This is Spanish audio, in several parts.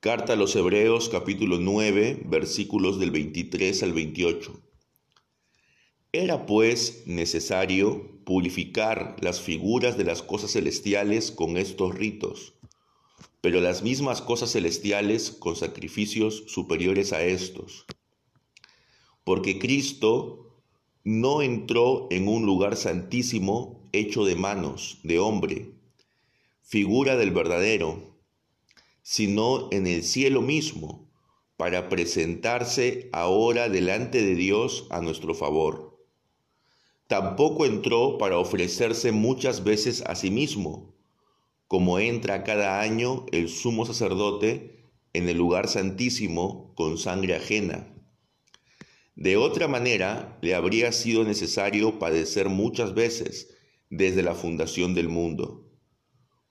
Carta a los Hebreos capítulo 9 versículos del 23 al 28. Era pues necesario purificar las figuras de las cosas celestiales con estos ritos, pero las mismas cosas celestiales con sacrificios superiores a estos. Porque Cristo no entró en un lugar santísimo hecho de manos, de hombre, figura del verdadero, sino en el cielo mismo, para presentarse ahora delante de Dios a nuestro favor. Tampoco entró para ofrecerse muchas veces a sí mismo, como entra cada año el sumo sacerdote en el lugar santísimo con sangre ajena. De otra manera, le habría sido necesario padecer muchas veces desde la fundación del mundo.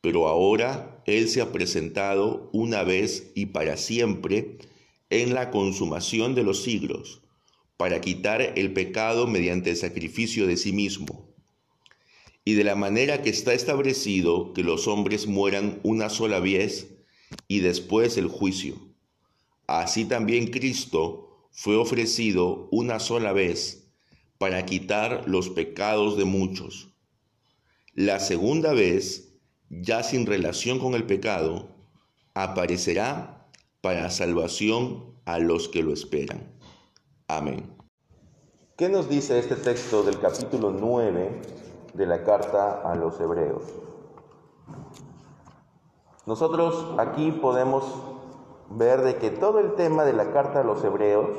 Pero ahora Él se ha presentado una vez y para siempre en la consumación de los siglos, para quitar el pecado mediante el sacrificio de sí mismo. Y de la manera que está establecido que los hombres mueran una sola vez y después el juicio. Así también Cristo fue ofrecido una sola vez para quitar los pecados de muchos. La segunda vez ya sin relación con el pecado, aparecerá para salvación a los que lo esperan. Amén. ¿Qué nos dice este texto del capítulo 9 de la carta a los hebreos? Nosotros aquí podemos ver de que todo el tema de la carta a los hebreos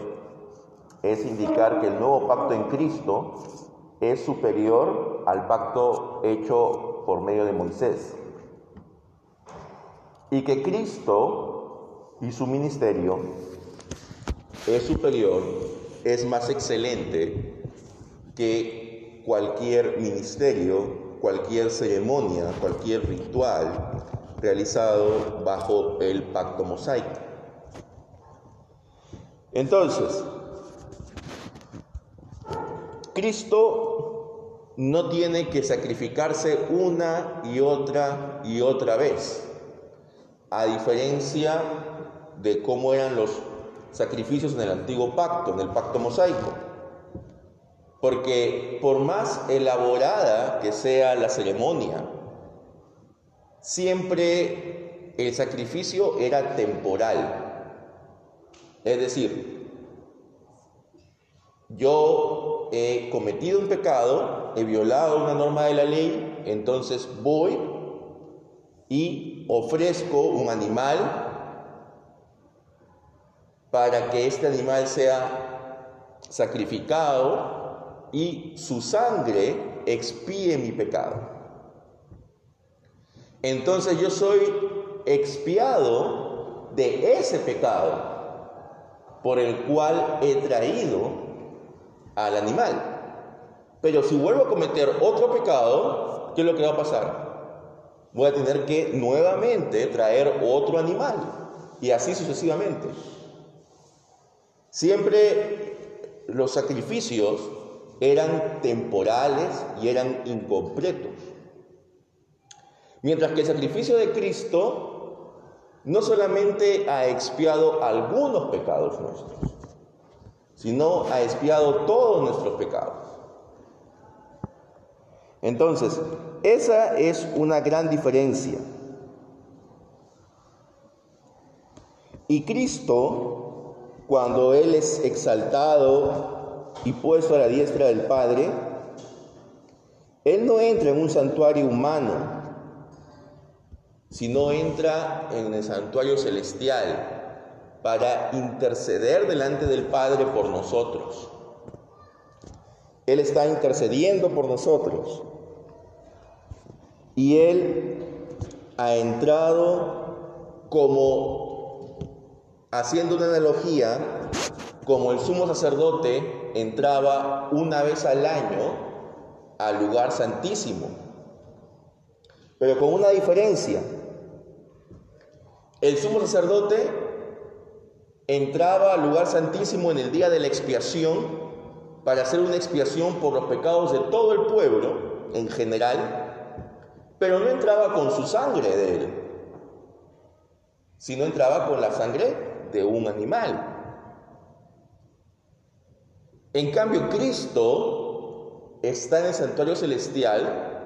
es indicar que el nuevo pacto en Cristo es superior al pacto hecho por medio de Moisés. Y que Cristo y su ministerio es superior, es más excelente que cualquier ministerio, cualquier ceremonia, cualquier ritual realizado bajo el pacto mosaico. Entonces, Cristo no tiene que sacrificarse una y otra y otra vez, a diferencia de cómo eran los sacrificios en el antiguo pacto, en el pacto mosaico. Porque por más elaborada que sea la ceremonia, siempre el sacrificio era temporal. Es decir, yo he cometido un pecado, he violado una norma de la ley, entonces voy y ofrezco un animal para que este animal sea sacrificado y su sangre expíe mi pecado. Entonces yo soy expiado de ese pecado por el cual he traído al animal. Pero si vuelvo a cometer otro pecado, ¿qué es lo que va a pasar? Voy a tener que nuevamente traer otro animal y así sucesivamente. Siempre los sacrificios eran temporales y eran incompletos. Mientras que el sacrificio de Cristo no solamente ha expiado algunos pecados nuestros, sino ha expiado todos nuestros pecados. Entonces, esa es una gran diferencia. Y Cristo, cuando Él es exaltado y puesto a la diestra del Padre, Él no entra en un santuario humano, sino entra en el santuario celestial para interceder delante del Padre por nosotros. Él está intercediendo por nosotros. Y Él ha entrado como, haciendo una analogía, como el sumo sacerdote entraba una vez al año al lugar santísimo. Pero con una diferencia. El sumo sacerdote entraba al lugar santísimo en el día de la expiación para hacer una expiación por los pecados de todo el pueblo en general, pero no entraba con su sangre de él, si no entraba con la sangre de un animal. En cambio, Cristo está en el santuario celestial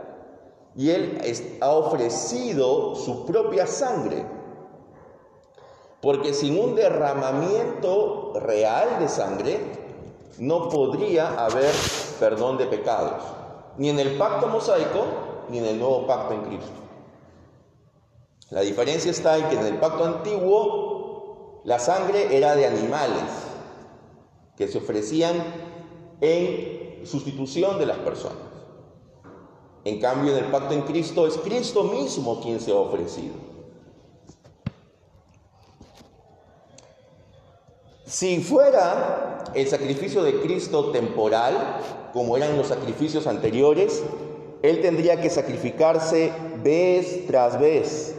y Él ha ofrecido su propia sangre. Porque sin un derramamiento real de sangre no podría haber perdón de pecados, ni en el pacto mosaico ni en el nuevo pacto en Cristo. La diferencia está en que en el pacto antiguo la sangre era de animales que se ofrecían en sustitución de las personas. En cambio, en el pacto en Cristo es Cristo mismo quien se ha ofrecido. Si fuera el sacrificio de Cristo temporal, como eran los sacrificios anteriores, Él tendría que sacrificarse vez tras vez.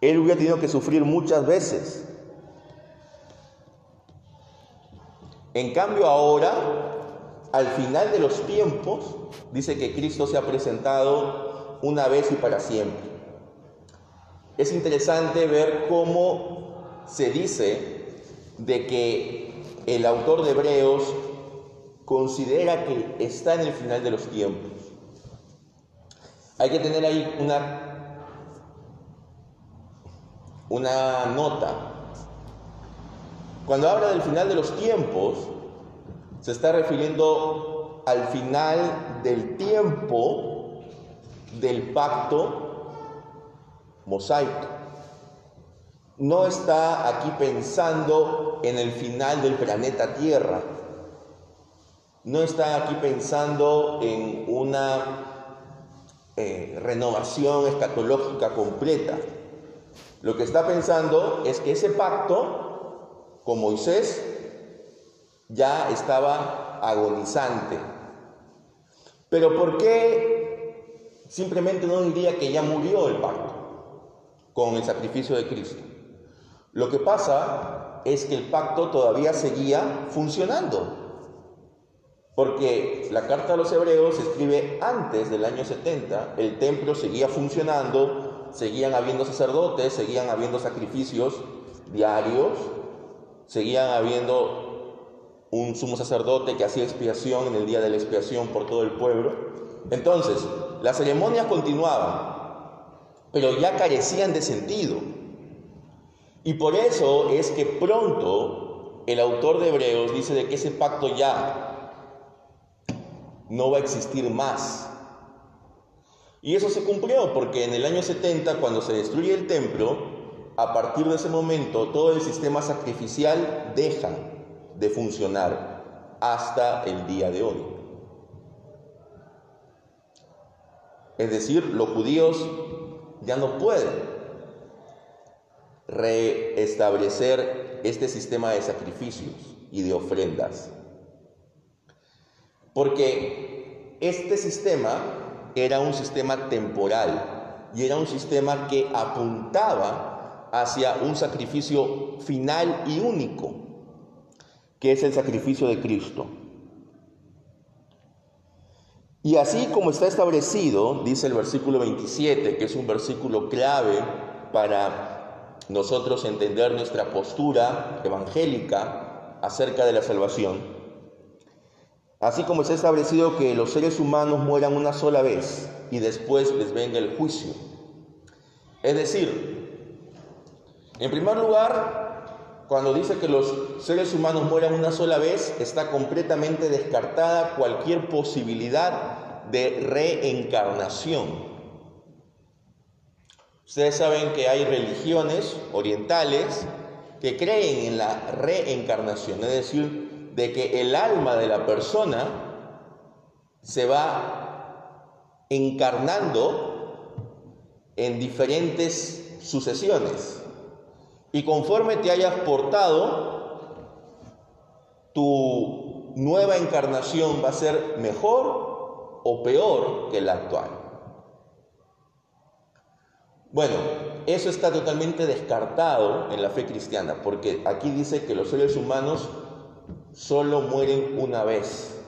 Él hubiera tenido que sufrir muchas veces. En cambio ahora, al final de los tiempos, dice que Cristo se ha presentado una vez y para siempre. Es interesante ver cómo se dice de que el autor de Hebreos considera que está en el final de los tiempos. Hay que tener ahí una, una nota cuando habla del final de los tiempos, se está refiriendo al final del tiempo del pacto mosaico. No está aquí pensando en el final del planeta Tierra. No está aquí pensando en una eh, renovación escatológica completa. Lo que está pensando es que ese pacto con Moisés ya estaba agonizante. Pero ¿por qué simplemente no diría que ya murió el pacto con el sacrificio de Cristo? Lo que pasa es que el pacto todavía seguía funcionando. Porque la carta a los hebreos se escribe antes del año 70, el templo seguía funcionando, seguían habiendo sacerdotes, seguían habiendo sacrificios diarios, seguían habiendo un sumo sacerdote que hacía expiación en el día de la expiación por todo el pueblo. Entonces, las ceremonias continuaban, pero ya carecían de sentido. Y por eso es que pronto el autor de Hebreos dice de que ese pacto ya no va a existir más. Y eso se cumplió porque en el año 70, cuando se destruye el templo, a partir de ese momento todo el sistema sacrificial deja de funcionar hasta el día de hoy. Es decir, los judíos ya no pueden reestablecer este sistema de sacrificios y de ofrendas. Porque este sistema era un sistema temporal y era un sistema que apuntaba hacia un sacrificio final y único, que es el sacrificio de Cristo. Y así como está establecido, dice el versículo 27, que es un versículo clave para nosotros entender nuestra postura evangélica acerca de la salvación, así como está establecido que los seres humanos mueran una sola vez y después les venga el juicio. Es decir, en primer lugar, cuando dice que los seres humanos mueran una sola vez, está completamente descartada cualquier posibilidad de reencarnación. Ustedes saben que hay religiones orientales que creen en la reencarnación, es decir, de que el alma de la persona se va encarnando en diferentes sucesiones. Y conforme te hayas portado, tu nueva encarnación va a ser mejor o peor que la actual. Bueno, eso está totalmente descartado en la fe cristiana, porque aquí dice que los seres humanos solo mueren una vez.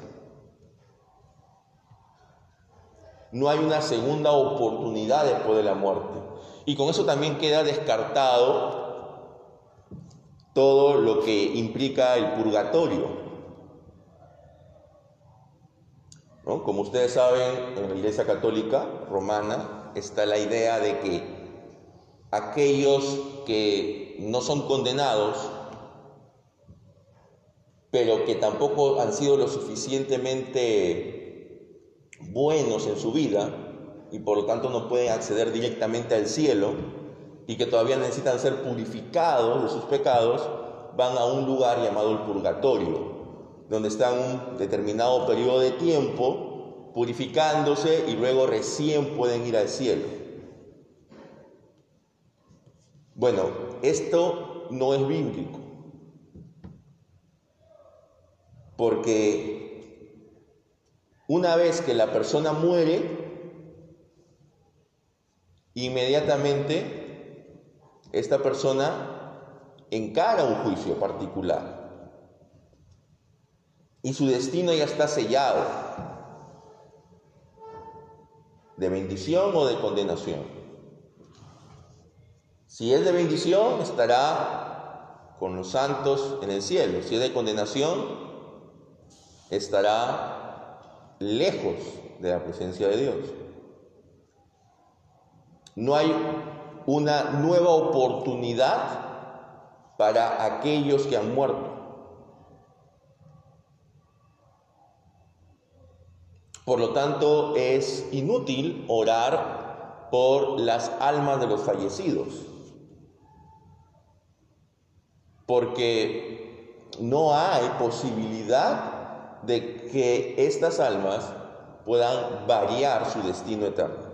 No hay una segunda oportunidad después de la muerte. Y con eso también queda descartado todo lo que implica el purgatorio. Como ustedes saben, en la Iglesia Católica Romana está la idea de que aquellos que no son condenados, pero que tampoco han sido lo suficientemente buenos en su vida y por lo tanto no pueden acceder directamente al cielo y que todavía necesitan ser purificados de sus pecados, van a un lugar llamado el purgatorio, donde están un determinado periodo de tiempo purificándose y luego recién pueden ir al cielo. Bueno, esto no es bíblico, porque una vez que la persona muere, inmediatamente esta persona encara un juicio particular. Y su destino ya está sellado. De bendición o de condenación. Si es de bendición, estará con los santos en el cielo. Si es de condenación, estará lejos de la presencia de Dios. No hay una nueva oportunidad para aquellos que han muerto. Por lo tanto, es inútil orar por las almas de los fallecidos, porque no hay posibilidad de que estas almas puedan variar su destino eterno.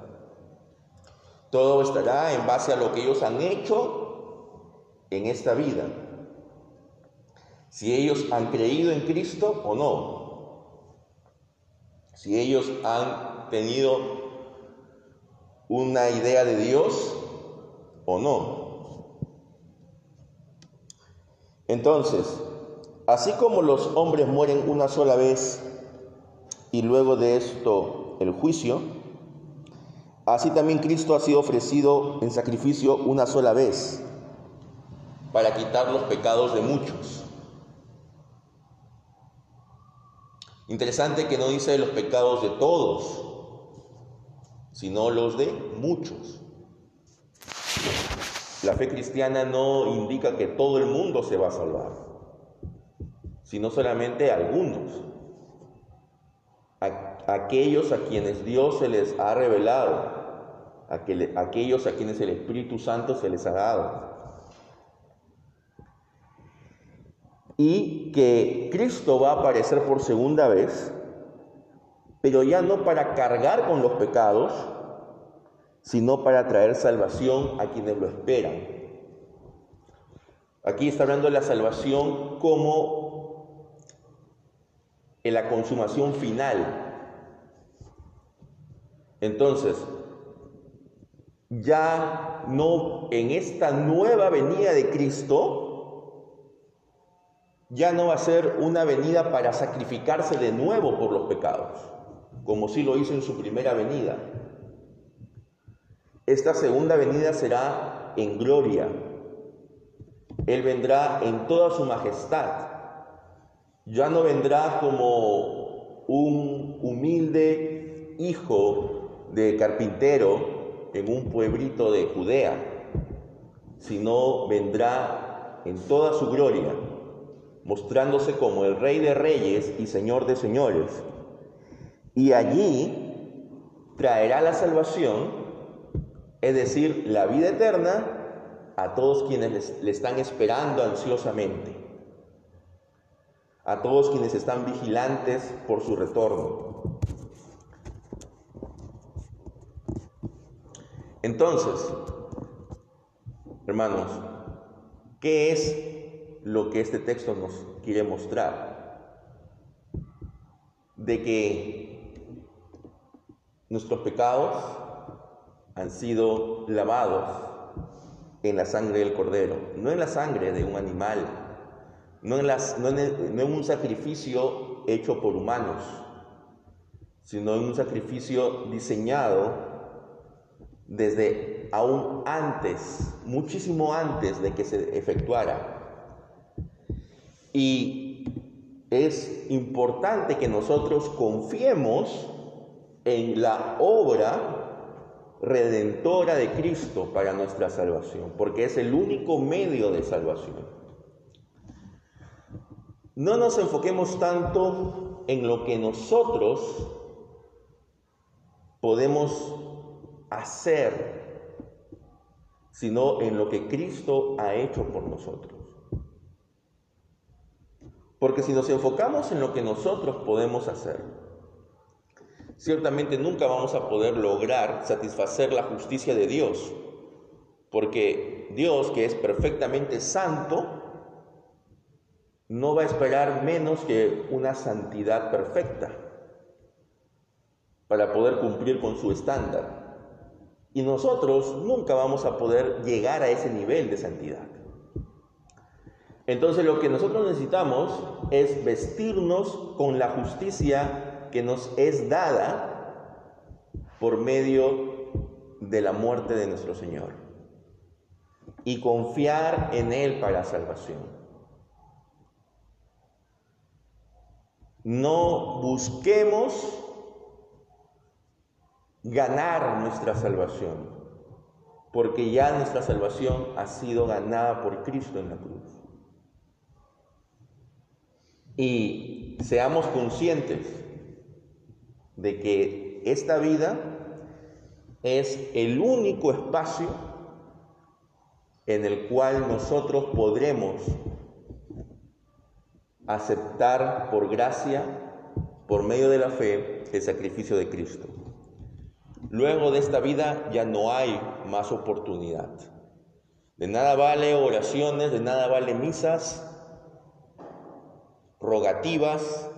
Todo estará en base a lo que ellos han hecho en esta vida. Si ellos han creído en Cristo o no si ellos han tenido una idea de Dios o no. Entonces, así como los hombres mueren una sola vez y luego de esto el juicio, así también Cristo ha sido ofrecido en sacrificio una sola vez para quitar los pecados de muchos. Interesante que no dice los pecados de todos, sino los de muchos. La fe cristiana no indica que todo el mundo se va a salvar, sino solamente algunos. aquellos a quienes Dios se les ha revelado, aquellos a quienes el Espíritu Santo se les ha dado. y que Cristo va a aparecer por segunda vez, pero ya no para cargar con los pecados, sino para traer salvación a quienes lo esperan. Aquí está hablando de la salvación como en la consumación final. Entonces, ya no en esta nueva venida de Cristo, ya no va a ser una venida para sacrificarse de nuevo por los pecados, como sí lo hizo en su primera venida. Esta segunda venida será en gloria. Él vendrá en toda su majestad. Ya no vendrá como un humilde hijo de carpintero en un pueblito de Judea, sino vendrá en toda su gloria mostrándose como el Rey de Reyes y Señor de Señores. Y allí traerá la salvación, es decir, la vida eterna, a todos quienes le están esperando ansiosamente, a todos quienes están vigilantes por su retorno. Entonces, hermanos, ¿qué es lo que este texto nos quiere mostrar, de que nuestros pecados han sido lavados en la sangre del cordero, no en la sangre de un animal, no en, un sacrificio hecho por humanos, sino en un sacrificio diseñado desde aún antes, muchísimo antes de que se efectuara. Y es importante que nosotros confiemos en la obra redentora de Cristo para nuestra salvación, porque es el único medio de salvación. No nos enfoquemos tanto en lo que nosotros podemos hacer, sino en lo que Cristo ha hecho por nosotros. Porque si nos enfocamos en lo que nosotros podemos hacer, ciertamente nunca vamos a poder lograr satisfacer la justicia de Dios, porque Dios, que es perfectamente santo, no va a esperar menos que una santidad perfecta para poder cumplir con su estándar. Y nosotros nunca vamos a poder llegar a ese nivel de santidad. Entonces lo que nosotros necesitamos es vestirnos con la justicia que nos es dada por medio de la muerte de nuestro Señor y confiar en Él para salvación. No busquemos ganar nuestra salvación, porque ya nuestra salvación ha sido ganada por Cristo en la cruz. Y seamos conscientes de que esta vida es el único espacio en el cual nosotros podremos aceptar por gracia, por medio de la fe, el sacrificio de Cristo. Luego de esta vida ya no hay más oportunidad. De nada vale oraciones, de nada vale misas, rogativas,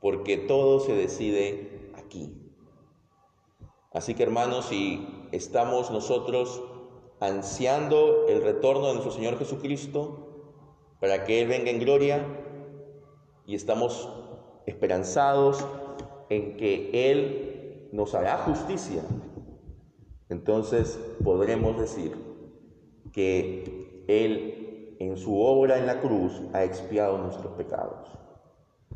porque todo se decide aquí. Así que hermanos, si estamos nosotros ansiando el retorno de nuestro Señor Jesucristo para que Él venga en gloria y estamos esperanzados en que Él nos hará justicia, entonces podremos decir que Él en su obra en la cruz ha expiado nuestros pecados.